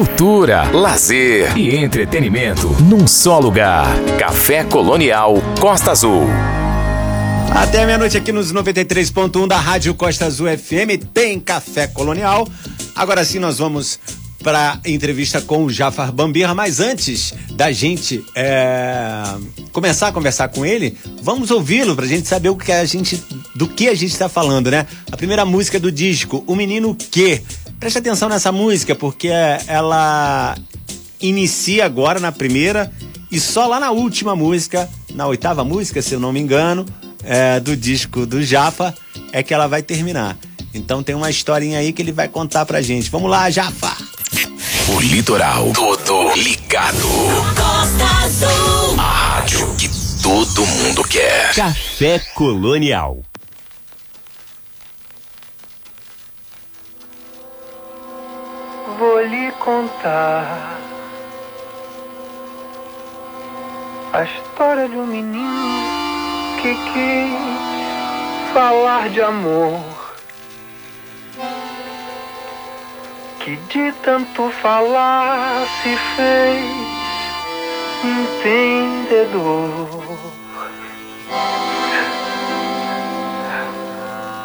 cultura, lazer e entretenimento num só lugar. Café Colonial Costa Azul. Até meia-noite aqui nos 93.1 da Rádio Costa Azul FM tem Café Colonial. Agora sim nós vamos para entrevista com o Jafar Bambirra, mas antes da gente é, começar a conversar com ele, vamos ouvi-lo para a gente saber o que a gente, do que a gente está falando, né? A primeira música do disco, O Menino Que. Preste atenção nessa música porque ela inicia agora na primeira e só lá na última música, na oitava música, se eu não me engano, é, do disco do Jafar, é que ela vai terminar. Então tem uma historinha aí que ele vai contar pra gente. Vamos lá, Jafar! O litoral todo ligado. Costa Azul. A rádio que todo mundo quer. Café Colonial. Vou lhe contar a história de um menino que quis falar de amor que de tanto falar se fez entendedor.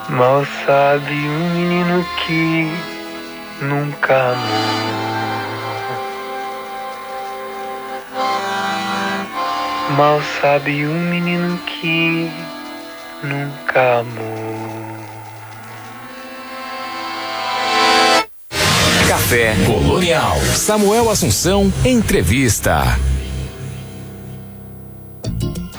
Mal sabe um menino que nunca amou. Mal sabe um menino que nunca amou. Café Colonial. Samuel Assunção, entrevista.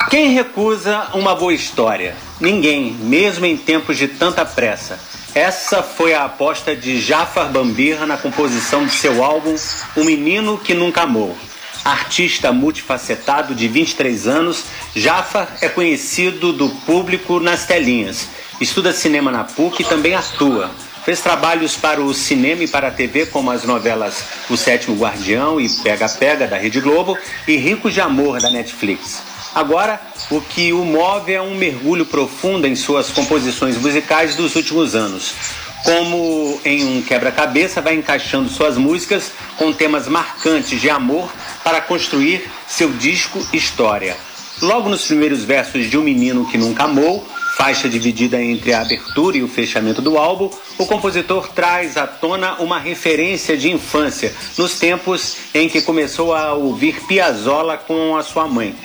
Quem recusa uma boa história? Ninguém, mesmo em tempos de tanta pressa. Essa foi a aposta de Jafar Bambirra na composição de seu álbum O Menino que Nunca Amou. Artista multifacetado de 23 anos, Jafar é conhecido do público nas telinhas. Estuda cinema na PUC e também atua. Fez trabalhos para o cinema e para a TV, como as novelas O Sétimo Guardião e Pega Pega, da Rede Globo, e Ricos de Amor, da Netflix. Agora, o que o move é um mergulho profundo em suas composições musicais dos últimos anos. Como em um quebra-cabeça, vai encaixando suas músicas com temas marcantes de amor para construir seu disco História. Logo nos primeiros versos de Um Menino que Nunca Amou, faixa dividida entre a abertura e o fechamento do álbum, o compositor traz à tona uma referência de infância, nos tempos em que começou a ouvir Piazzolla com a sua mãe.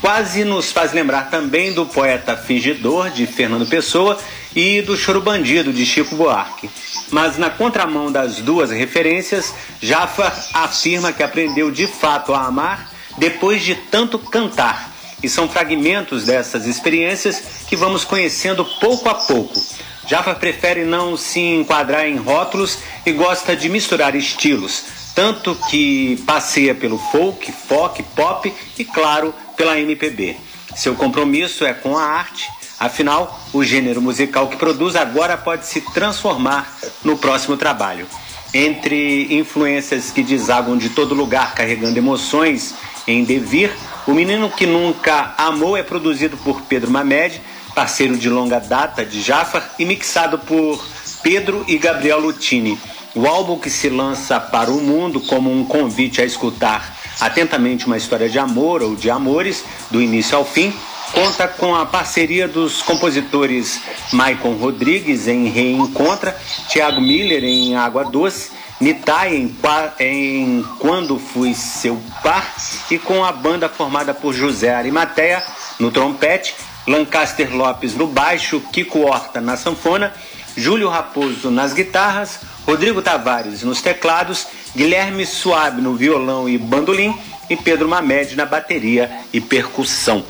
Quase nos faz lembrar também do poeta Fingidor, de Fernando Pessoa, e do Choro Bandido, de Chico Buarque. Mas na contramão das duas referências, Jaffa afirma que aprendeu de fato a amar depois de tanto cantar e são fragmentos dessas experiências que vamos conhecendo pouco a pouco. Jaffa prefere não se enquadrar em rótulos e gosta de misturar estilos, tanto que passeia pelo folk, folk, pop e, claro, pela MPB. Seu compromisso é com a arte, afinal, o gênero musical que produz agora pode se transformar no próximo trabalho. Entre influências que desagam de todo lugar carregando emoções em devir, o Menino que Nunca Amou é produzido por Pedro Mamed, parceiro de longa data de Jafar, e mixado por Pedro e Gabriel Lutini. O álbum que se lança para o mundo como um convite a escutar atentamente uma história de amor ou de amores, do início ao fim, conta com a parceria dos compositores Maicon Rodrigues em Reencontra, Tiago Miller em Água Doce Nitai em, em Quando Fui Seu Par e com a banda formada por José Arimateia no trompete, Lancaster Lopes no baixo, Kiko Horta na sanfona, Júlio Raposo nas guitarras, Rodrigo Tavares nos teclados, Guilherme Suave no violão e bandolim e Pedro Mamed na bateria e percussão.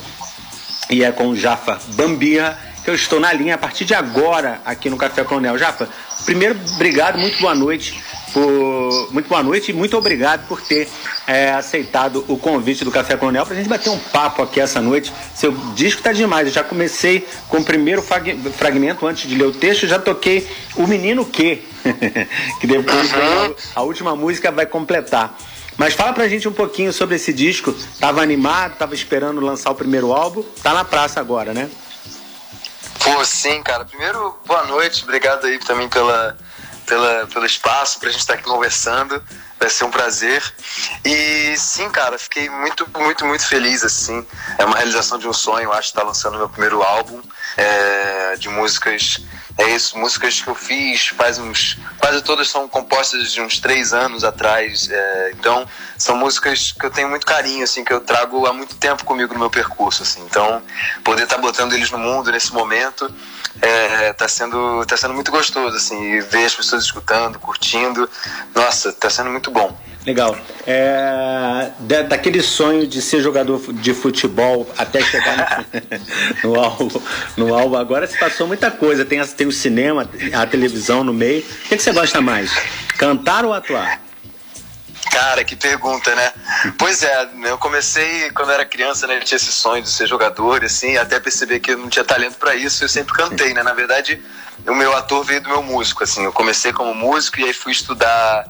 E é com Jafa Bambia que eu estou na linha a partir de agora aqui no Café Coronel. Jafa, primeiro, obrigado, muito boa noite por muito boa noite e muito obrigado por ter é, aceitado o convite do Café Coronel para a gente bater um papo aqui essa noite. Seu disco tá demais. Eu já comecei com o primeiro fragmento antes de ler o texto, já toquei o Menino Que, que depois uhum. a última música vai completar. Mas fala pra gente um pouquinho sobre esse disco. Tava animado, tava esperando lançar o primeiro álbum. Tá na praça agora, né? Pô, sim, cara. Primeiro, boa noite. Obrigado aí também pela pela, pelo espaço, pra gente estar aqui conversando. Vai ser um prazer. E sim, cara, fiquei muito, muito, muito feliz, assim. É uma realização de um sonho, acho, estar lançando meu primeiro álbum é, de músicas. É isso, músicas que eu fiz faz uns. Quase todas são compostas de uns três anos atrás. É, então, são músicas que eu tenho muito carinho, assim, que eu trago há muito tempo comigo no meu percurso, assim. Então, poder estar botando eles no mundo nesse momento é, tá sendo tá sendo muito gostoso assim ver as pessoas escutando curtindo. Nossa tá sendo muito bom. Legal. É, da, daquele sonho de ser jogador de futebol até chegar no, no álbum no álbum agora se passou muita coisa. Tem tem o cinema a televisão no meio. O que, que você gosta mais? Cantar ou atuar Cara, que pergunta, né? Pois é, eu comecei quando era criança, né? Eu tinha esse sonho de ser jogador, assim, até perceber que eu não tinha talento para isso, eu sempre cantei, né? Na verdade, o meu ator veio do meu músico, assim. Eu comecei como músico e aí fui estudar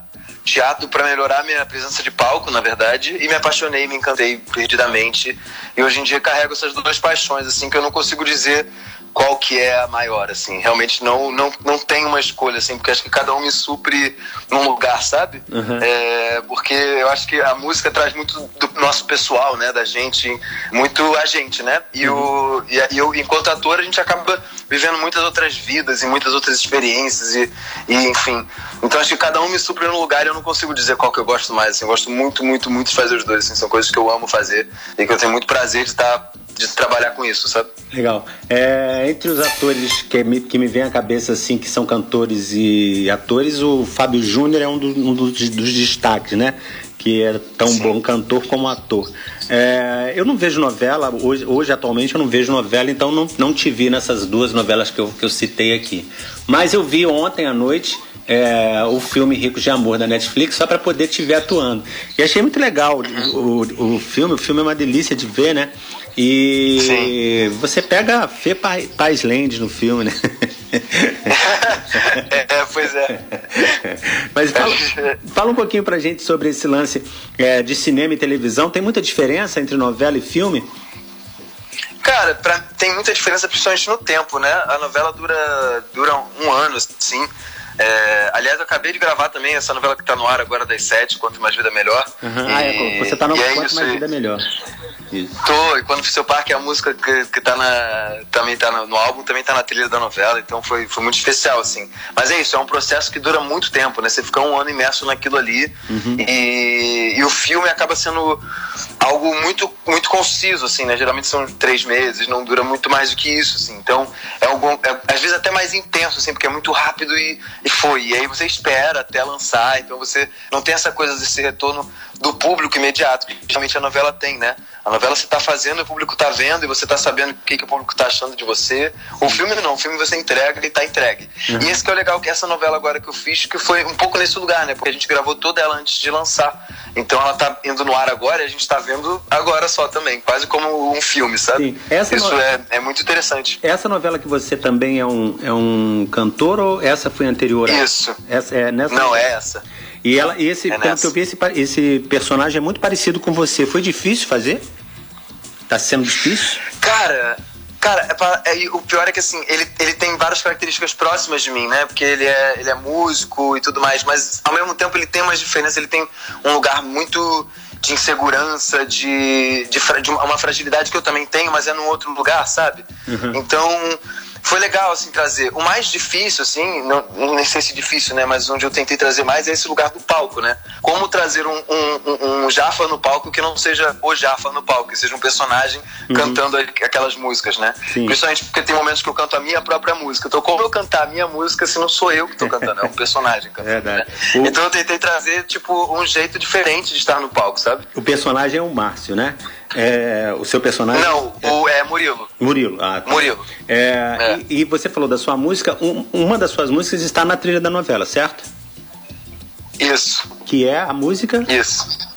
teatro para melhorar minha presença de palco, na verdade, e me apaixonei, me encantei perdidamente. E hoje em dia carrego essas duas paixões, assim, que eu não consigo dizer qual que é a maior, assim. Realmente não, não, não tem uma escolha, assim, porque acho que cada um me supre num lugar, sabe? Uhum. É, porque eu acho que a música traz muito do nosso pessoal, né? Da gente, muito a gente, né? E, uhum. o, e, eu, enquanto ator, a gente acaba vivendo muitas outras vidas e muitas outras experiências e, e enfim. Então acho que cada um me supre num lugar e eu não consigo dizer qual que eu gosto mais, assim. Eu gosto muito, muito, muito de fazer os dois, assim. São coisas que eu amo fazer e que eu tenho muito prazer de estar de trabalhar com isso, sabe? Legal. É, entre os atores que me, que me vem à cabeça, assim, que são cantores e atores, o Fábio Júnior é um, do, um dos, dos, destaques, né? Que é tão Sim. bom cantor como ator. É, eu não vejo novela, hoje, hoje atualmente eu não vejo novela, então não, não te vi nessas duas novelas que eu, que eu citei aqui. Mas eu vi ontem à noite é, o filme Ricos de Amor da Netflix só para poder te ver atuando. E achei muito legal o, o, o filme, o filme é uma delícia de ver, né? E Sim. você pega a Fê Paz Land no filme, né? é, pois é. Mas fala, fala, um pouquinho pra gente sobre esse lance é, de cinema e televisão. Tem muita diferença entre novela e filme? Cara, pra, tem muita diferença, principalmente no tempo, né? A novela dura, dura um ano, sim. É, aliás, eu acabei de gravar também essa novela que tá no ar agora das sete, Quanto Mais Vida Melhor. Uhum. E, ah, é, você tá no é Quanto Mais Vida Melhor. Isso. Tô, e quando seu parque é a música que, que tá na. também tá no, no, álbum, também tá na trilha da novela, então foi, foi muito especial, assim. Mas é isso, é um processo que dura muito tempo, né? Você fica um ano imerso naquilo ali uhum. e, e o filme acaba sendo algo muito, muito conciso, assim, né? Geralmente são três meses, não dura muito mais do que isso, assim. Então, é, algum, é às vezes até mais intenso, assim, porque é muito rápido e, e foi. E aí você espera até lançar, então você não tem essa coisa desse retorno do público imediato, que geralmente a novela tem, né? A novela você está fazendo, o público está vendo e você está sabendo o que, que o público está achando de você. O filme não, o filme você entrega e está entregue. Uhum. E esse que é o legal, que essa novela agora que eu fiz, que foi um pouco nesse lugar, né? Porque a gente gravou toda ela antes de lançar. Então ela está indo no ar agora e a gente está vendo agora só também, quase como um filme, sabe? Isso no... é, é muito interessante. Essa novela que você também é um, é um cantor ou essa foi anterior? Isso. Essa, é nessa não, é essa. E ela, e esse, é pelo que eu vi, esse, esse personagem é muito parecido com você. Foi difícil fazer? Tá sendo difícil? Cara, Cara, é, é, o pior é que assim, ele, ele tem várias características próximas de mim, né? Porque ele é, ele é músico e tudo mais, mas ao mesmo tempo ele tem umas diferenças, ele tem um lugar muito de insegurança, de, de, de uma fragilidade que eu também tenho, mas é num outro lugar, sabe? Uhum. Então foi legal, assim, trazer. O mais difícil, assim, não, não sei se difícil, né? Mas onde eu tentei trazer mais é esse lugar do palco, né? Como trazer um, um, um Jafa no palco que não seja o Jafa no palco, que seja um personagem uhum. cantando aquelas músicas, né? Sim. Principalmente porque tem momentos que eu canto a minha própria música. Então, como eu cantar a minha música se não sou eu que estou cantando, é um personagem cantando, né? o... Então, eu tentei trazer, tipo, um jeito diferente de estar no palco, sabe? O personagem é o Márcio, né? É, o seu personagem? Não, o, é Murilo. Murilo, ah, tá. Murilo. É, é. E, e, você falou da sua música, um, uma das suas músicas está na trilha da novela, certo? Isso. Que é a música? Isso.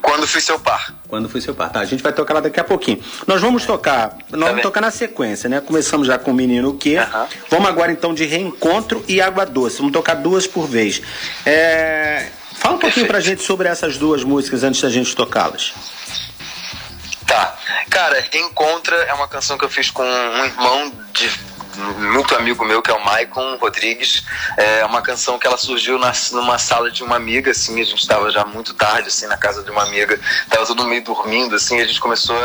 Quando fui seu par. Quando fui seu par. Tá, a gente vai tocar lá daqui a pouquinho. Nós vamos tocar, nós tá vamos tocar na sequência, né? Começamos já com o Menino o Quê? Uhum. Vamos agora então de Reencontro e Água Doce. Vamos tocar duas por vez. É... Fala um pouquinho Perfeito. pra gente sobre essas duas músicas antes da gente tocá-las. Tá. Cara, Encontra é uma canção que eu fiz com um irmão de muito amigo meu, que é o Maicon Rodrigues. É uma canção que ela surgiu na, numa sala de uma amiga, assim, a gente estava já muito tarde, assim, na casa de uma amiga, tava todo meio dormindo, assim, a gente começou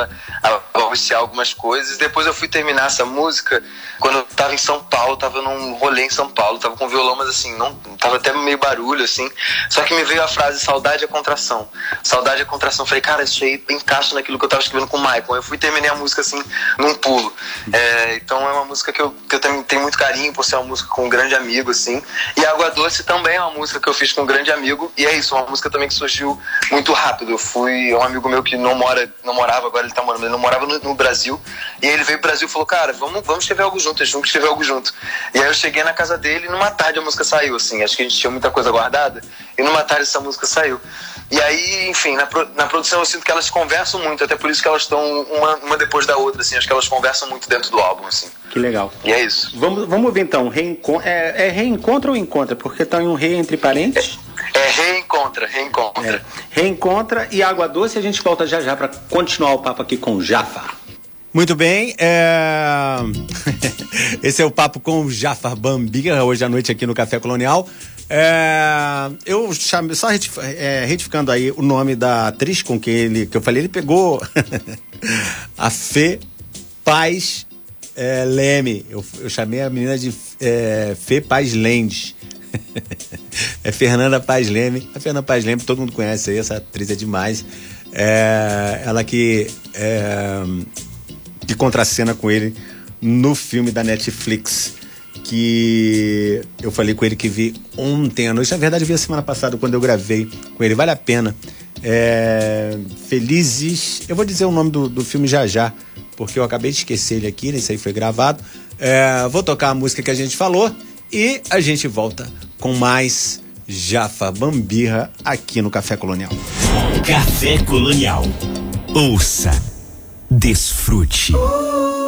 a, balbuciar algumas coisas. Depois eu fui terminar essa música quando eu tava em São Paulo, tava num rolê em São Paulo, tava com violão, mas assim, não, tava até meio barulho, assim. Só que me veio a frase saudade é contração. Saudade é contração. Falei, cara, isso aí encaixa naquilo que eu tava escrevendo com o Michael. Eu fui terminei a música assim, num pulo. É, então é uma música que eu, que eu também tenho muito carinho por ser uma música com um grande amigo, assim. E Água Doce também é uma música que eu fiz com um grande amigo. E é isso, uma música também que surgiu muito rápido. Eu fui um amigo meu que não mora, não morava, agora ele tá morando, ele não morava no, no Brasil. E ele veio pro Brasil e falou, cara, vamos, vamos escrever algo junto, a gente algo junto. E aí eu cheguei na casa dele e numa tarde a música saiu, assim. Acho que a gente tinha muita coisa guardada. E numa tarde essa música saiu. E aí, enfim, na, na produção eu sinto que elas conversam muito, até por isso que elas estão uma, uma depois da outra, assim. Acho que elas conversam muito dentro do álbum, assim. Que legal. E é isso. Vamos, vamos ver então. Reencon é, é reencontro ou encontra? Porque estão em um rei entre parentes? É, é reencontra, reencontra. É. Reencontra e água doce. A gente volta já já para continuar o papo aqui com o Jafar. Muito bem, é... esse é o papo com o Jafar Bambira, hoje à noite aqui no Café Colonial. É... Eu chamo, só é, retificando aí o nome da atriz com quem ele, que eu falei, ele pegou a Fê Paz é, Leme. Eu, eu, chamei a menina de é, Fê Paz Lendes. é Fernanda Paz Leme. A Fernanda Paz Leme, todo mundo conhece aí, essa atriz é demais. É, ela que é, que contracena com ele no filme da Netflix que eu falei com ele que vi ontem à noite. Na verdade, vi a semana passada quando eu gravei com ele. Vale a pena. É... Felizes. Eu vou dizer o nome do, do filme já já, porque eu acabei de esquecer ele aqui, esse aí foi gravado. É... Vou tocar a música que a gente falou e a gente volta com mais Jafa Bambirra aqui no Café Colonial. Café Colonial. Ouça Desfrute. Muito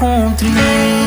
encontre.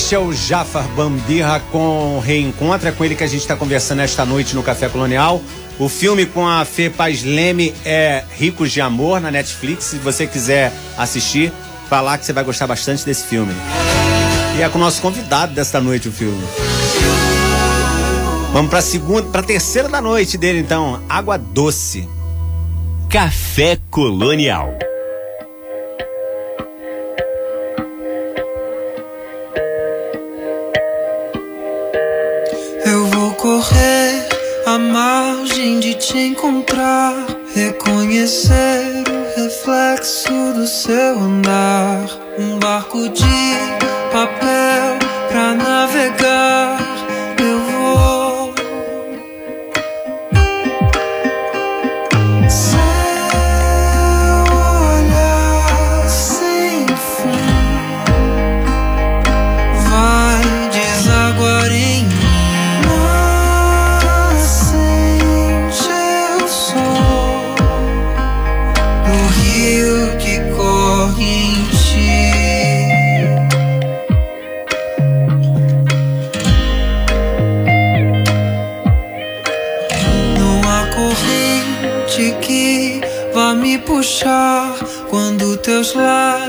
Este é o Jafar Bambirra com Reencontra, com ele que a gente está conversando esta noite no Café Colonial. O filme com a Fê Paz Leme é Ricos de Amor na Netflix. Se você quiser assistir, falar que você vai gostar bastante desse filme. E é com o nosso convidado desta noite o filme. Vamos para segunda, para terceira da noite dele então, Água Doce. Café Colonial. Margem de te encontrar, reconhecer o reflexo do seu andar. Um barco de papel pra navegar. Quando teus lábios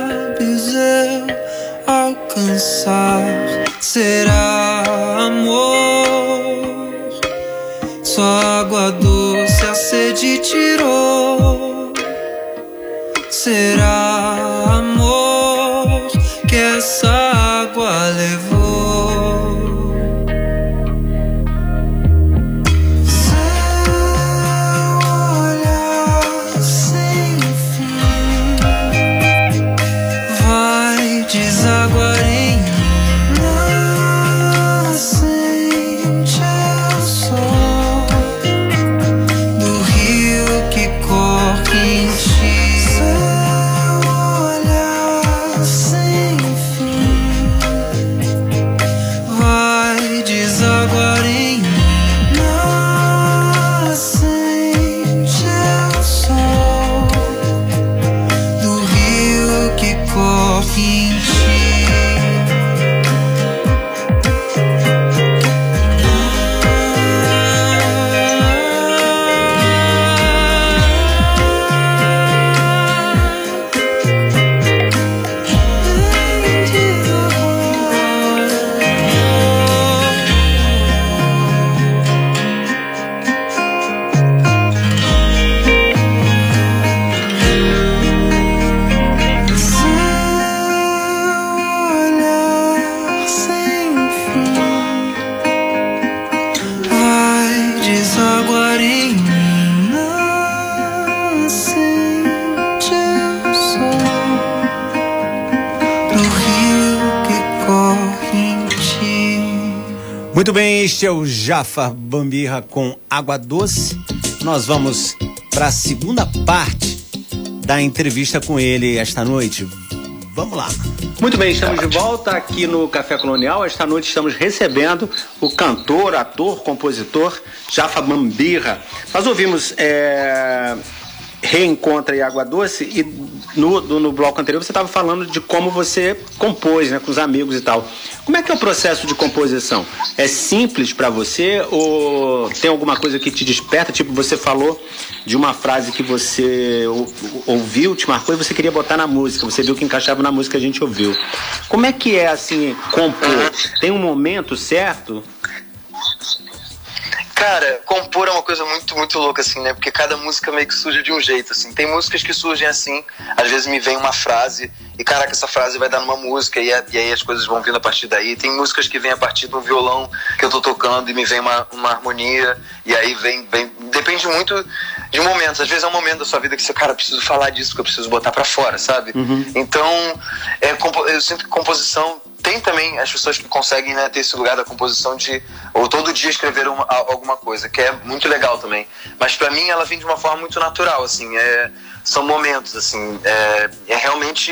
Jafar Bambirra com Água Doce. Nós vamos para a segunda parte da entrevista com ele esta noite. Vamos lá. Muito bem, estamos de volta aqui no Café Colonial. Esta noite estamos recebendo o cantor, ator, compositor Jafa Bambirra. Nós ouvimos é, Reencontra e Água Doce e no, no, no bloco anterior você estava falando de como você compôs né, com os amigos e tal. Como é que é o processo de composição? É simples para você ou tem alguma coisa que te desperta? Tipo, você falou de uma frase que você ou- ouviu, te marcou e você queria botar na música. Você viu que encaixava na música que a gente ouviu. Como é que é assim compor? Tem um momento certo? Cara, compor é uma coisa muito, muito louca, assim, né? Porque cada música meio que surge de um jeito, assim. Tem músicas que surgem assim, às vezes me vem uma frase, e caraca, essa frase vai dar numa música, e, a- e aí as coisas vão vindo a partir daí. Tem músicas que vêm a partir do violão que eu tô tocando e me vem uma, uma harmonia, e aí vem, vem. Depende muito de momentos. Às vezes é um momento da sua vida que você, cara, preciso falar disso, que eu preciso botar pra fora, sabe? Então, é, eu sinto que composição tem também as pessoas que conseguem né, ter esse lugar da composição de ou todo dia escrever uma- alguma coisa, que é muito legal também. Mas pra mim ela vem de uma forma muito natural, assim. É, são momentos, assim. É, é realmente.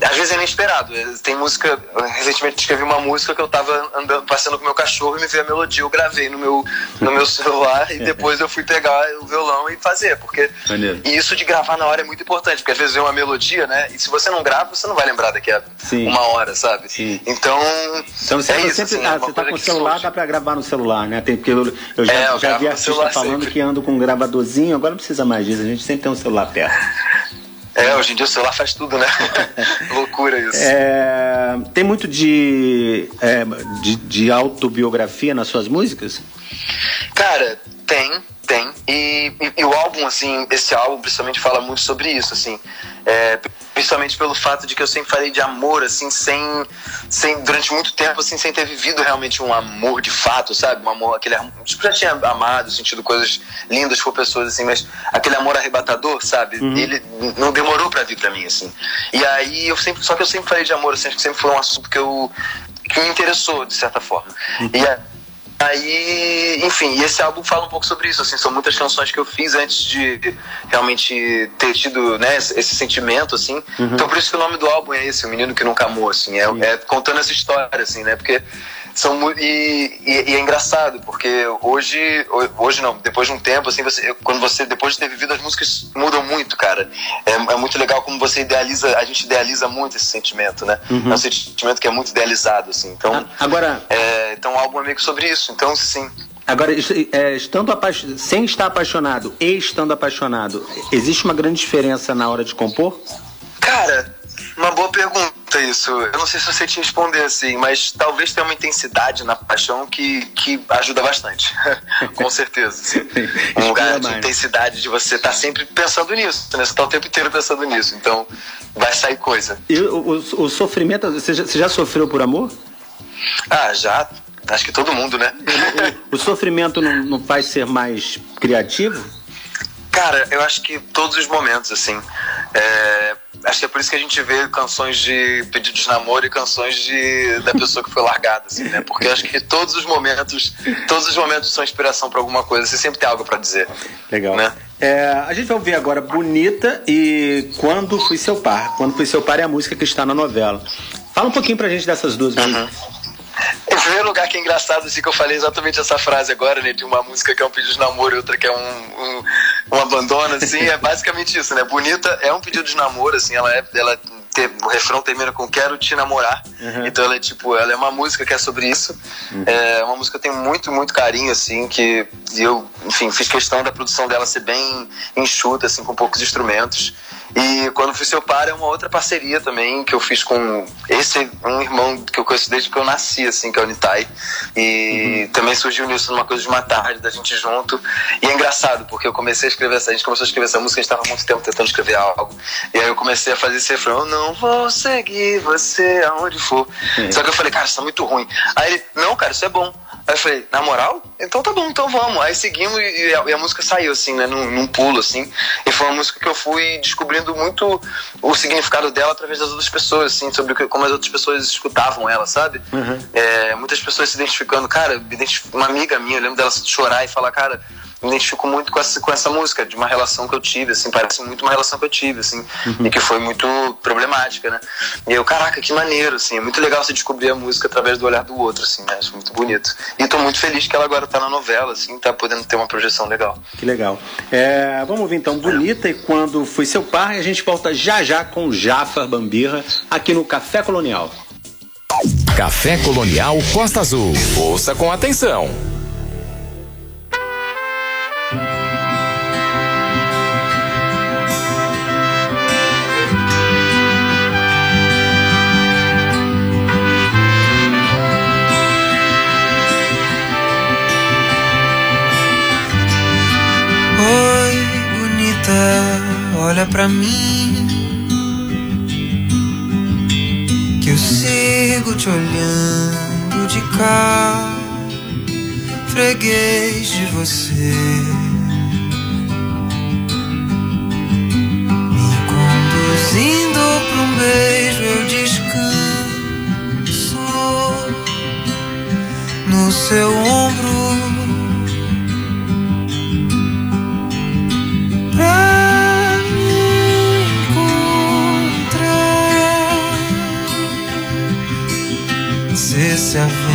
Às vezes é inesperado. Tem música. Recentemente escrevi uma música que eu tava andando, passeando com meu cachorro e me veio a melodia, eu gravei no meu, no meu celular e depois eu fui pegar o violão e fazer. Porque. Maneiro. E isso de gravar na hora é muito importante, porque às vezes vem uma melodia, né? E se você não grava, você não vai lembrar daqui a Sim. uma hora, sabe? Sim. Então. Então você, é tá isso, sempre, assim, é ah, você tá com o celular, surge. dá pra gravar no celular, né? Tem, porque eu, eu já, É, eu já vi artista falando sempre. que ando com um gravadorzinho, agora não precisa mais disso, a gente sempre tem um celular É, hoje em dia o celular faz tudo, né? Loucura isso. É, tem muito de, é, de, de autobiografia nas suas músicas? Cara, tem, tem. E, e- e o álbum, assim, esse álbum principalmente fala muito sobre isso, assim. É, principalmente pelo fato de que eu sempre falei de amor, assim, sem, sem durante muito tempo, assim, sem ter vivido realmente um amor de fato, sabe? Um amor, aquele amor, tipo, já tinha amado, sentido coisas lindas por pessoas, assim, mas aquele amor arrebatador, sabe? Ele não demorou pra vir pra mim, assim. E aí eu sempre, só que eu sempre falei de amor, assim, acho que sempre foi um assunto que eu que me interessou de certa forma. E a- Aí, enfim, e esse álbum fala um pouco sobre isso, assim, são muitas canções que eu fiz antes de realmente ter tido, né, esse, sentimento, assim. Então por isso que o nome do álbum é esse, O Menino que Nunca Amou, assim, é, é contando essa história, assim, né, porque são e, e, e é engraçado, porque hoje, ho- hoje não, depois de um tempo, assim, você, quando você, depois de ter vivido, as músicas mudam muito, cara. É, é muito legal como você idealiza, a gente idealiza muito esse sentimento, né? É um sentimento que é muito idealizado, assim, então... Agora, É, então o álbum é meio que sobre isso. Então, sim. agora é, estando sem estar apaixonado e estando apaixonado, existe uma grande diferença na hora de compor? Cara, uma boa pergunta isso. Eu não sei se eu sei te responder assim, mas talvez tenha uma intensidade na paixão que, que ajuda bastante. Com certeza. assim. Um lugar de intensidade de você estar sempre pensando nisso, né? Você tá o tempo inteiro pensando nisso. Então, vai sair coisa. E o, o- o sofrimento, você já, você já sofreu por amor? Ah, já. Acho que todo mundo, né? O sofrimento não, não faz ser mais criativo? Cara, eu acho que todos os momentos, assim. é, acho que é por isso que a gente vê canções de pedido de namoro e canções de, da pessoa que foi largada, assim, né? Porque eu acho que todos os momentos, todos os momentos são inspiração pra alguma coisa. Você sempre tem algo pra dizer. Legal. Né? É, a gente vai ouvir agora Bonita e Quando Fui Seu Par. Quando Fui Seu Par é a música que está na novela. Fala um pouquinho pra gente dessas duas músicas. Em primeiro lugar, que é engraçado, assim, que eu falei exatamente essa frase agora, né? De uma música que é um pedido de namoro e outra que é um, um, um abandono, assim. É basicamente isso, né? Bonita é um pedido de namoro, assim. Ela é... Ela o refrão termina com Quero Te Namorar. Então ela é tipo... Ela é uma música que é sobre isso. É uma música que eu tenho muito, muito carinho, assim. Que eu, enfim, fiz questão da produção dela ser bem enxuta, assim, com poucos instrumentos. E quando fui seu par é uma outra parceria também que eu fiz com esse um irmão que eu conheço desde que eu nasci, assim, que é o Nitai. E também surgiu nisso numa coisa de uma tarde da gente junto. E é engraçado, porque eu comecei a escrever essa, a gente começou a escrever essa música, a gente estava há muito tempo tentando escrever algo. E aí eu comecei a fazer esse refrão, eu não vou seguir você aonde for. Só que eu falei, cara, isso tá muito ruim. Aí ele, não, cara, isso é bom. Aí eu falei, na moral? Então tá bom, então vamos. Aí seguimos e a, e a música saiu, assim, né? Num, num pulo, assim. E foi uma música que eu fui descobrindo muito o significado dela através das outras pessoas, assim, sobre como as outras pessoas escutavam ela, sabe? É, muitas pessoas se identificando. Cara, uma amiga minha, eu lembro dela chorar e falar, cara, me identifico muito com essa, com essa música, de uma relação que eu tive, assim, parece muito uma relação que eu tive, assim, e que foi muito problemática, né? E eu, caraca, que maneiro, assim, é muito legal você descobrir a música através do olhar do outro, assim, né? Acho muito bonito. E tô muito feliz que ela agora tá na novela, assim, tá podendo ter uma projeção legal. Que legal. É, vamos ouvir então Bonita e Quando Fui Seu Par e a gente volta já já com Jafar Bambirra aqui no Café Colonial. Café Colonial Costa Azul. Ouça com atenção. Bonita, olha pra mim. Que eu sigo te olhando de cá, freguês de você. Me conduzindo pra um beijo, eu descanso no seu ombro. Se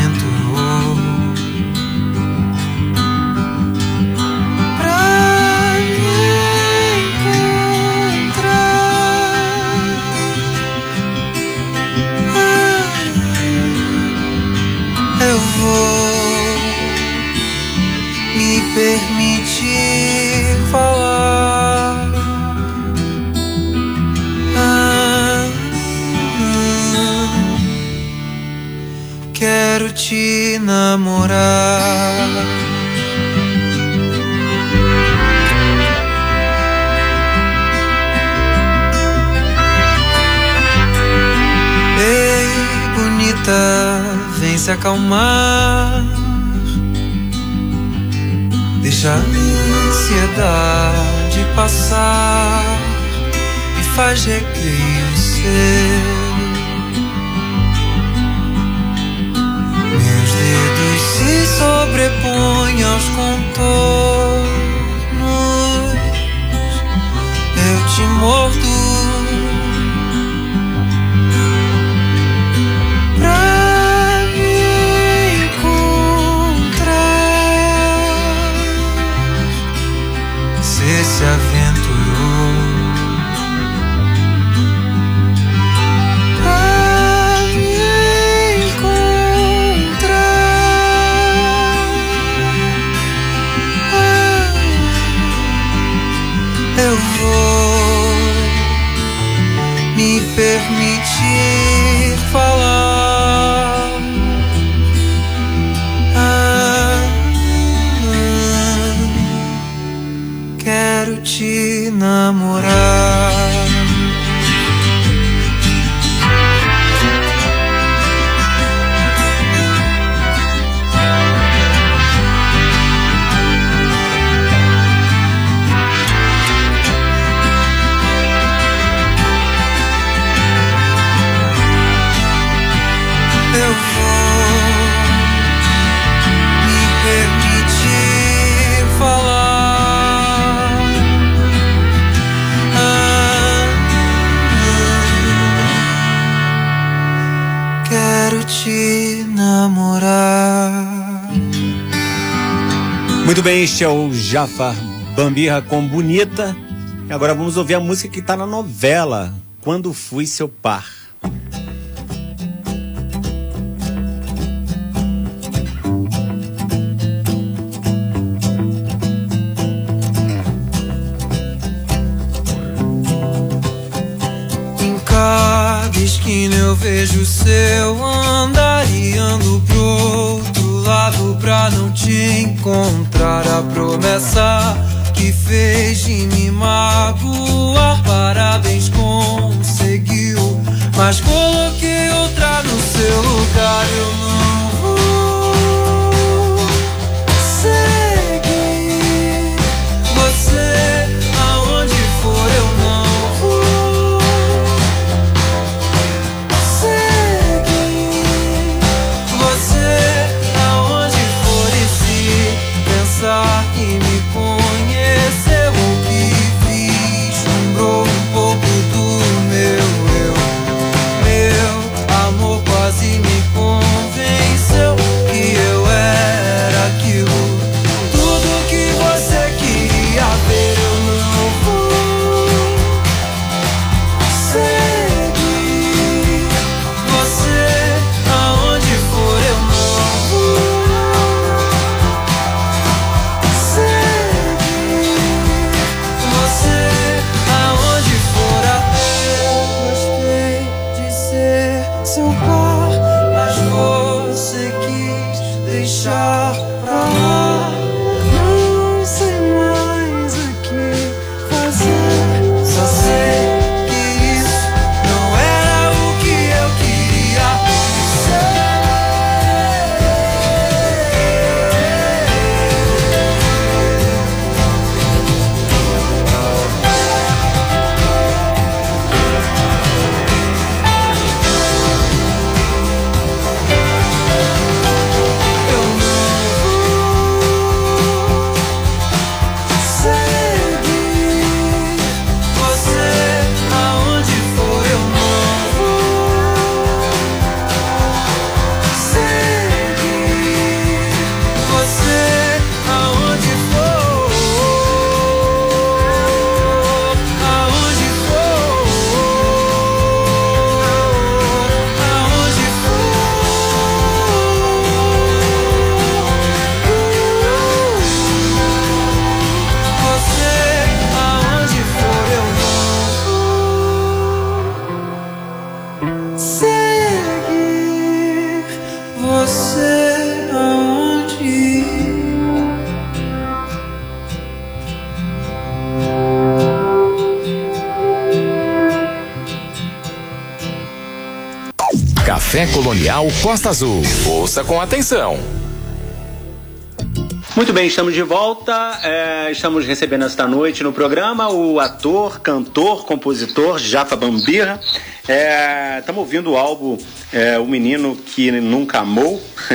Este é o Jafar Bambirra com Bonita. E agora vamos ouvir a música que tá na novela, Quando Fui Seu Par. Em cada esquina eu vejo seu andar e ando pro outro lado pra não te encontrar. Promessa que fez de me magoar, parabéns, conseguiu. Mas coloquei outra no seu lugar, eu não Café Colonial Costa Azul. Ouça com atenção. Muito bem, estamos de volta. É, estamos recebendo esta noite no programa o ator, cantor, compositor Jafa Bambira. É, estamos ouvindo o álbum é, O Menino que Nunca Amou,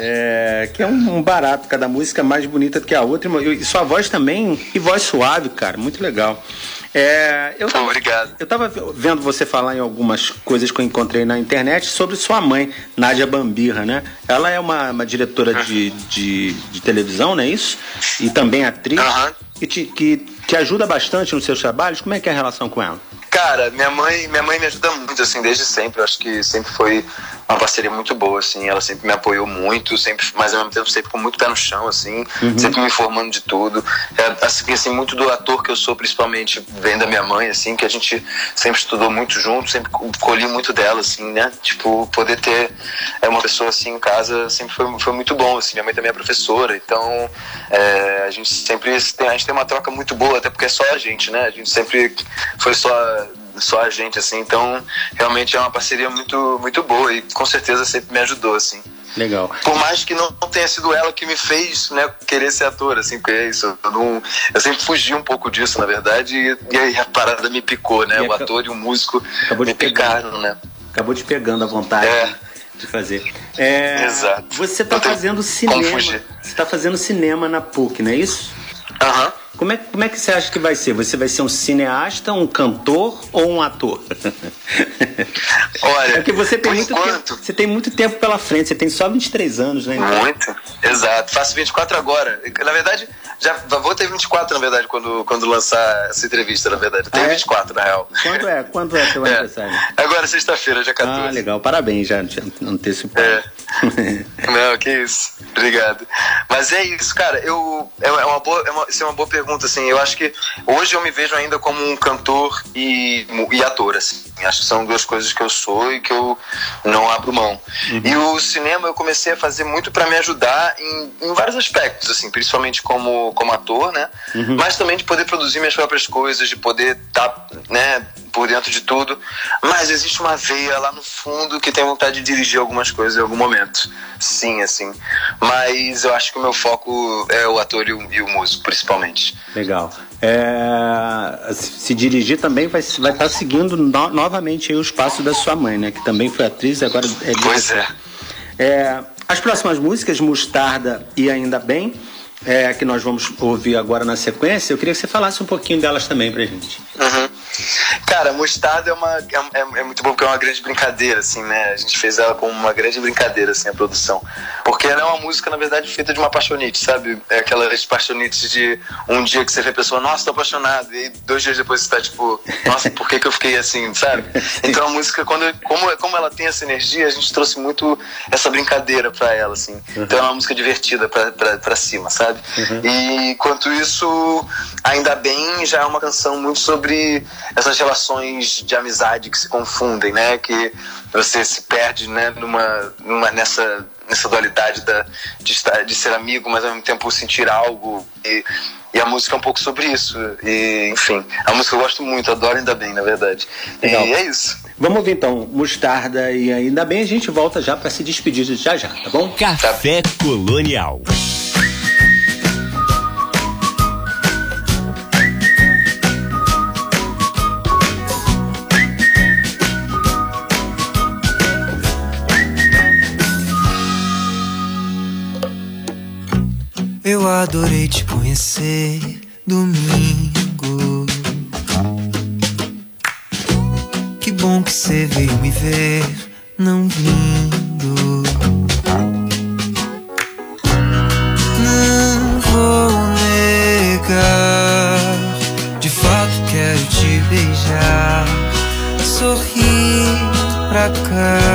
é, que é um, barato, cada música mais bonita do que a outra. E sua voz também, e voz suave, cara, muito legal. É, eu tava, Obrigado. Eu estava vendo você falar em algumas coisas que eu encontrei na internet sobre sua mãe, Nádia Bambirra, né? Ela é uma, uma diretora de, de, de, televisão, não é isso? E também atriz. Uhum. Que, te, que te ajuda bastante nos seus trabalhos. Como é que é a relação com ela? Cara, minha mãe, minha mãe me ajuda muito, assim, desde sempre. Eu acho que sempre foi uma parceria muito boa, assim. Ela sempre me apoiou muito, sempre, mas ao mesmo tempo sempre com muito pé no chão, assim, uhum. sempre me informando de tudo. É, assim, assim, muito do ator que eu sou, principalmente, vem da minha mãe, assim, que a gente sempre estudou muito junto, sempre colhi muito dela, assim, né? Tipo, poder ter é, uma pessoa assim em casa sempre foi, foi muito bom, assim. Minha mãe também é professora, então é, a gente sempre tem, a gente tem uma troca muito boa, até porque é só a gente, né? A gente sempre foi só só a gente, assim. Então, realmente é uma parceria muito, muito boa e com certeza sempre me ajudou, assim. Legal. Por mais que não tenha sido ela que me fez né, querer ser ator, assim, porque é isso. Eu, não, eu sempre fugi um pouco disso, na verdade, e, e aí a parada me picou, né? E o ator e o músico acabou me picaram, né? Acabou te pegando a vontade. É. De fazer. É, Exato. Você está fazendo cinema. Você está fazendo cinema na PUC, não é isso? Aham. Uhum. Como é, como é que você acha que vai ser? Você vai ser um cineasta, um cantor ou um ator? Olha, é que você tem, muito enquanto... tempo, você tem muito tempo pela frente, você tem só 23 anos, né? Muito, exato. Faço 24 agora. Na verdade, já vou ter 24, na verdade, quando, quando lançar essa entrevista, na verdade. Tenho ah, é? 24, na real. Quando é? Quando é teu é. aniversário? Agora, sexta-feira, dia 14. Ah, legal. Parabéns já, antecipado. É. Não, que isso. Obrigado. Mas é isso, cara. Eu, é, é, uma boa, é uma, isso é uma boa pergunta, assim. Eu acho que hoje eu me vejo ainda como um cantor e, e ator, assim. Acho que são duas coisas que eu sou e que eu não abro mão. Uhum. E o cinema eu comecei a fazer muito para me ajudar em, em, vários aspectos, assim, principalmente como, como ator, né? Uhum. Mas também de poder produzir minhas próprias coisas, de poder estar, tá, né, por dentro de tudo. Mas existe uma veia lá no fundo que tem vontade de dirigir algumas coisas em algum momento. Sim, assim. Mas eu acho que o meu foco é o ator e o, e o músico, principalmente. Legal. É, se dirigir também vai, vai estar tá seguindo no, novamente os passos da sua mãe, né? Que também foi atriz e agora é Pois é. é. As próximas músicas, Mostarda e Ainda Bem, é, que nós vamos ouvir agora na sequência, eu queria que você falasse um pouquinho delas também pra gente. Uhum. Cara, Mostarda é, uma, é, é, é, muito bom porque é uma grande brincadeira, assim, né? A gente fez ela como uma grande brincadeira, assim, a produção. Porque ela é uma música, na verdade, feita de uma paixonite, sabe? É aquelas paixonites de um dia que você vê a pessoa, nossa, tô apaixonado, e dois dias depois você tá tipo, nossa, por que, que eu fiquei assim, sabe? Então a música, quando, como, como ela tem essa energia, a gente trouxe muito essa brincadeira pra ela, assim. Uhum. Então é uma música divertida pra, pra, pra cima, sabe? Uhum. E enquanto isso, ainda bem, já é uma canção muito sobre essas relações de amizade que se confundem, né? Que você se perde, né? Numa, numa nessa nessa dualidade da, de, estar, de ser amigo, mas ao mesmo tempo sentir algo e, e a música é um pouco sobre isso. E, enfim, a música eu gosto muito, adoro ainda bem, na verdade. Legal. E é isso. Vamos ouvir então, Mostarda e ainda bem a gente volta já para se despedir já já, tá bom? Café Colonial. Eu adorei te conhecer domingo. Que bom que você veio me ver, não vindo. Não vou negar, de fato quero te beijar, sorrir pra cá.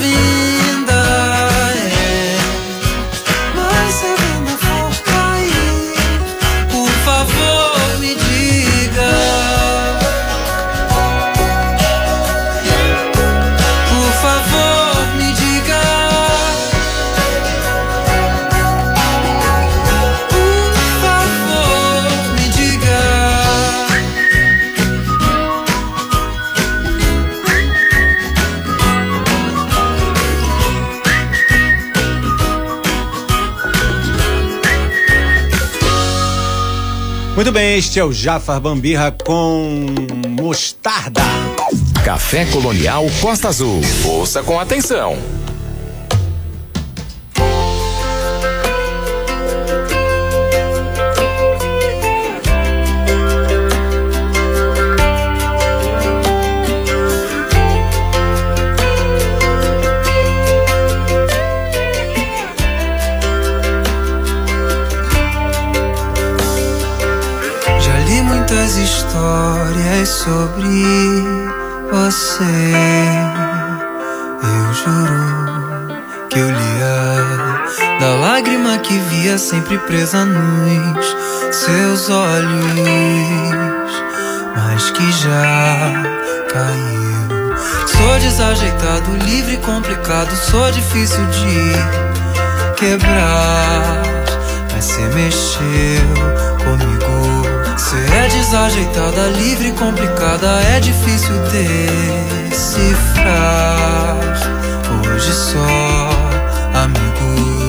Me este é o Jafar Bambirra com mostarda. Café Colonial Costa Azul. Ouça com atenção. Sempre presa nos seus olhos, mas que já caiu. Sou desajeitado, livre, complicado, sou difícil de quebrar. Mas cê mexeu comigo. Cê é desajeitada, livre, complicada, é difícil decifrar. Hoje só amigos.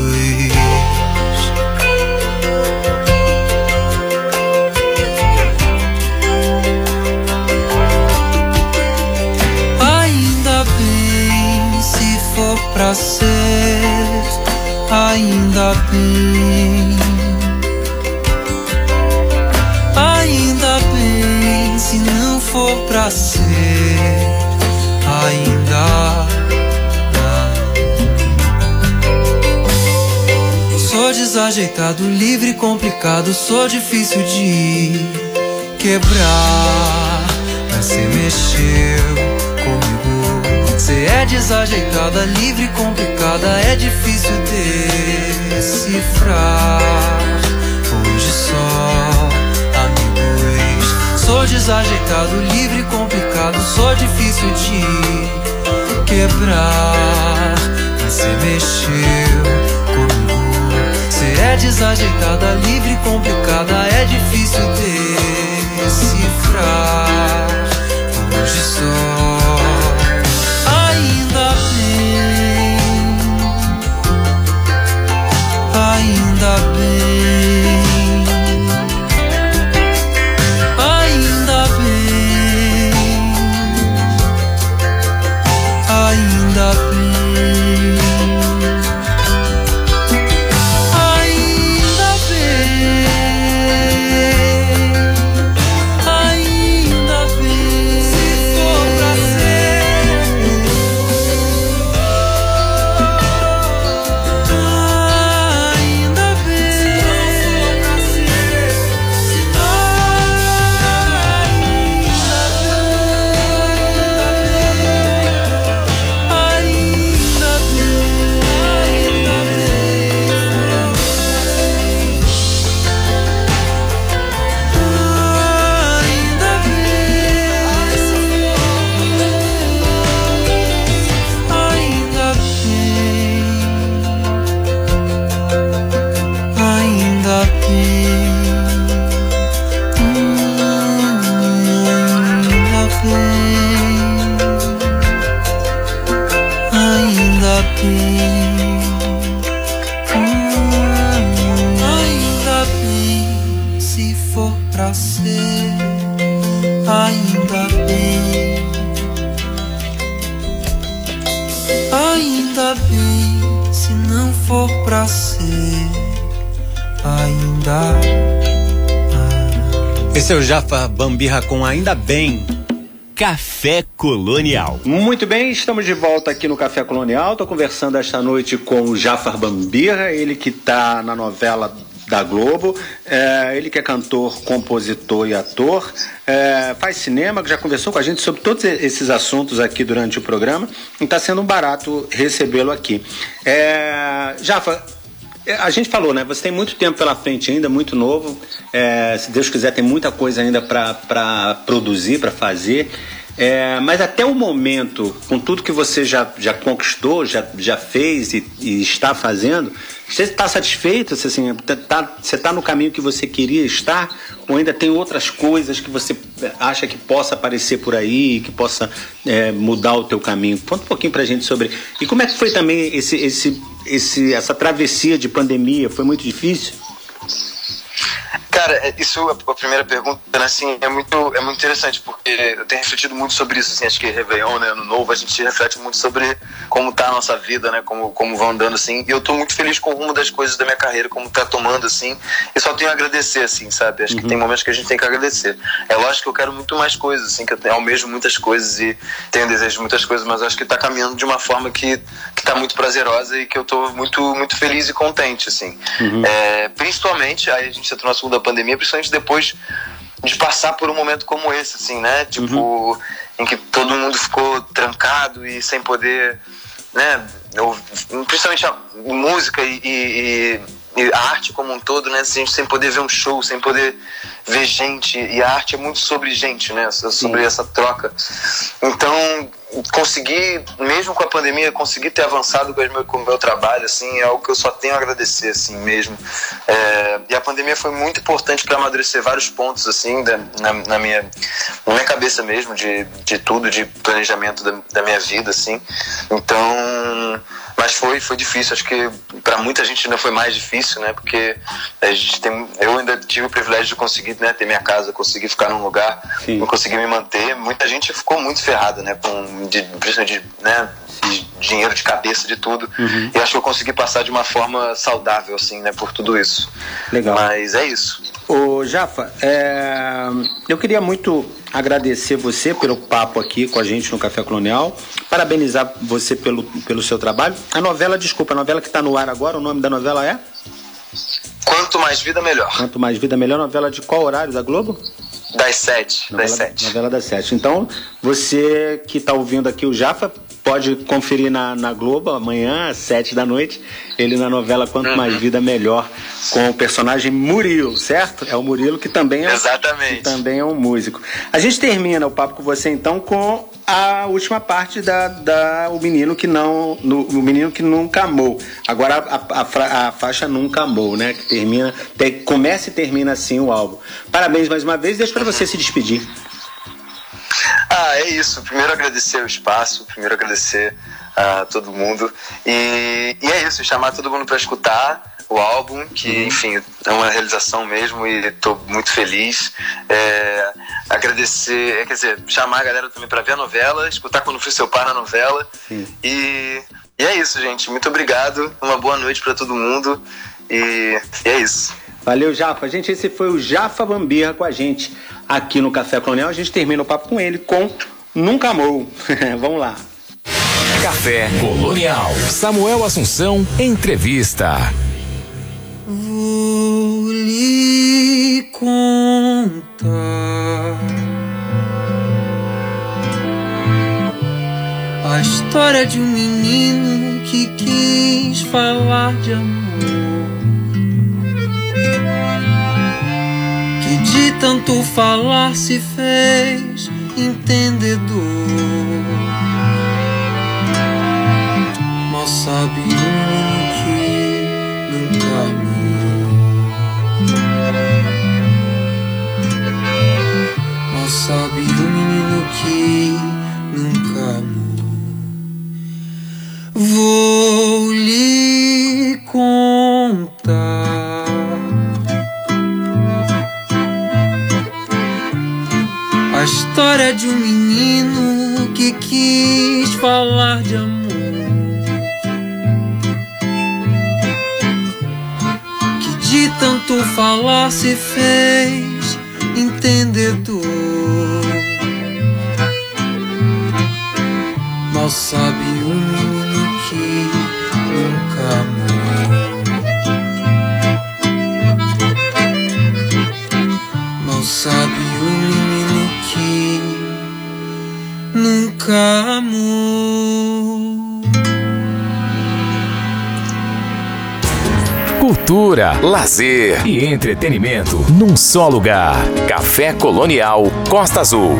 Pra ser, ainda bem. Ainda bem se não for pra ser, ainda. Sou desajeitado, livre, complicado, sou difícil de quebrar. Mas cê mexeu comigo. Cê é desajeitada, livre, complicada, é difícil decifrar. Hoje só amigos. Sou desajeitado, livre, complicado, sou difícil de quebrar. Mas cê mexeu comigo. Cê é desajeitada, livre, complicada, é difícil decifrar. For pra ser, ainda bem. Ainda bem, se não for pra ser, ainda. Esse é o Jafar Bambirra com Ainda Bem. Café Colonial. Muito bem, estamos de volta aqui no Café Colonial. Estou conversando esta noite com o Jafar Bambirra, ele que está na novela da Globo, é, ele que é cantor, compositor e ator, é, faz cinema, já conversou com a gente sobre todos esses assuntos aqui durante o programa, e está sendo um barato recebê-lo aqui. É, Jafar, é, a gente falou, né? Você tem muito tempo pela frente ainda, muito novo. É, se Deus quiser, tem muita coisa ainda para produzir, para fazer. É, mas até o momento, com tudo que você já, já conquistou, já, já fez e, e está fazendo, você está satisfeito? Você assim, está tá no caminho que você queria estar? Ou ainda tem outras coisas que você acha que possa aparecer por aí, que possa é, mudar o teu caminho? Conta um pouquinho para a gente sobre... E como é que foi também esse, esse, esse, essa travessia de pandemia? Foi muito difícil? Cara, é, isso, a primeira pergunta, né, assim, é muito, é muito interessante, porque eu tenho refletido muito sobre isso, assim, acho que Réveillon, né, Ano Novo, a gente reflete muito sobre como tá a nossa vida, né, como, como vão andando, assim, e eu tô muito feliz com o rumo das coisas da minha carreira, como tá tomando, assim, e só tenho a agradecer, assim, sabe, acho uhum. que tem momentos que a gente tem que agradecer. É lógico que eu quero muito mais coisas, assim, que eu almejo muitas coisas e tenho desejo de muitas coisas, mas acho que tá caminhando de uma forma que, que tá muito prazerosa e que eu tô muito, muito feliz e contente, assim. Uhum. É, principalmente, aí a gente entrou segunda pandemia, principalmente depois de passar por um momento como esse, assim, né? Tipo, uhum. em que todo mundo ficou trancado e sem poder, né? Principalmente a música e, e, e, a arte como um todo, né? Assim, sem poder ver um show, sem poder ver gente. E a arte é muito sobre gente, né? Sobre Sim. essa troca. Então, conseguir, mesmo com a pandemia, conseguir ter avançado com o meu, com o meu trabalho, assim, é algo que eu só tenho a agradecer, assim, mesmo. É, e a pandemia foi muito importante para amadurecer vários pontos, assim, da, na, na, minha, na minha cabeça mesmo, de, de tudo, de planejamento da, da minha vida, assim. Então, mas foi, foi difícil, acho que para muita gente ainda foi mais difícil, né, porque a gente tem, eu ainda tive o privilégio de conseguir, né, ter minha casa, conseguir ficar num lugar, Sim. conseguir me manter. Muita gente ficou muito ferrada, né, com de, de, né, de dinheiro de cabeça, de tudo. Uhum. E acho que eu consegui passar de uma forma saudável, assim, né, por tudo isso. Legal. Mas é isso. Ô, Jafa, é... eu queria muito agradecer você pelo papo aqui com a gente no Café Colonial, parabenizar você pelo, pelo seu trabalho. A novela, desculpa, a novela que está no ar agora, o nome da novela é? Quanto Mais Vida Melhor. Quanto Mais Vida Melhor, novela de qual horário da Globo? Das sete. Novela, das sete. Novela das sete. Então, você que está ouvindo aqui o Jafa, pode conferir na, na Globo amanhã, às sete da noite, ele na novela Quanto uhum. Mais Vida Melhor, com o personagem Murilo, certo? É o Murilo que também é, Exatamente. Que também é um músico. A gente termina o papo com você então com a última parte da, da o menino que não no, o menino que nunca amou. Agora a, a, a faixa nunca amou, né? Que termina, tem, começa e termina assim o álbum. Parabéns mais uma vez. Deixa para você se despedir. Ah, é isso. Primeiro agradecer o espaço, primeiro agradecer a todo mundo e, e é isso. Chamar todo mundo para escutar o álbum, que uhum. enfim é uma realização mesmo e estou muito feliz. É, agradecer, quer dizer, chamar a galera também para ver a novela, escutar quando fui seu pai na novela. E, e é isso, gente. Muito obrigado. Uma boa noite para todo mundo. E, e é isso. Valeu, Jafa. Gente, esse foi o Jafa Bambirra com a gente aqui no Café Colonial. A gente termina o papo com ele com Nunca Amou. Vamos lá. Café Colonial. Samuel Assunção, entrevista. Lhe contar a história de um menino que quis falar de amor. Que de tanto falar se fez entendedor. Mal sabe o menino sabe o menino que nunca amou. Vou lhe contar. A história de um menino que quis falar de amor. tanto falar se fez Mal sabe o menino que nunca amou. Mal sabe o menino que nunca amou. Cultura, lazer e entretenimento num só lugar. Café Colonial Costa Azul.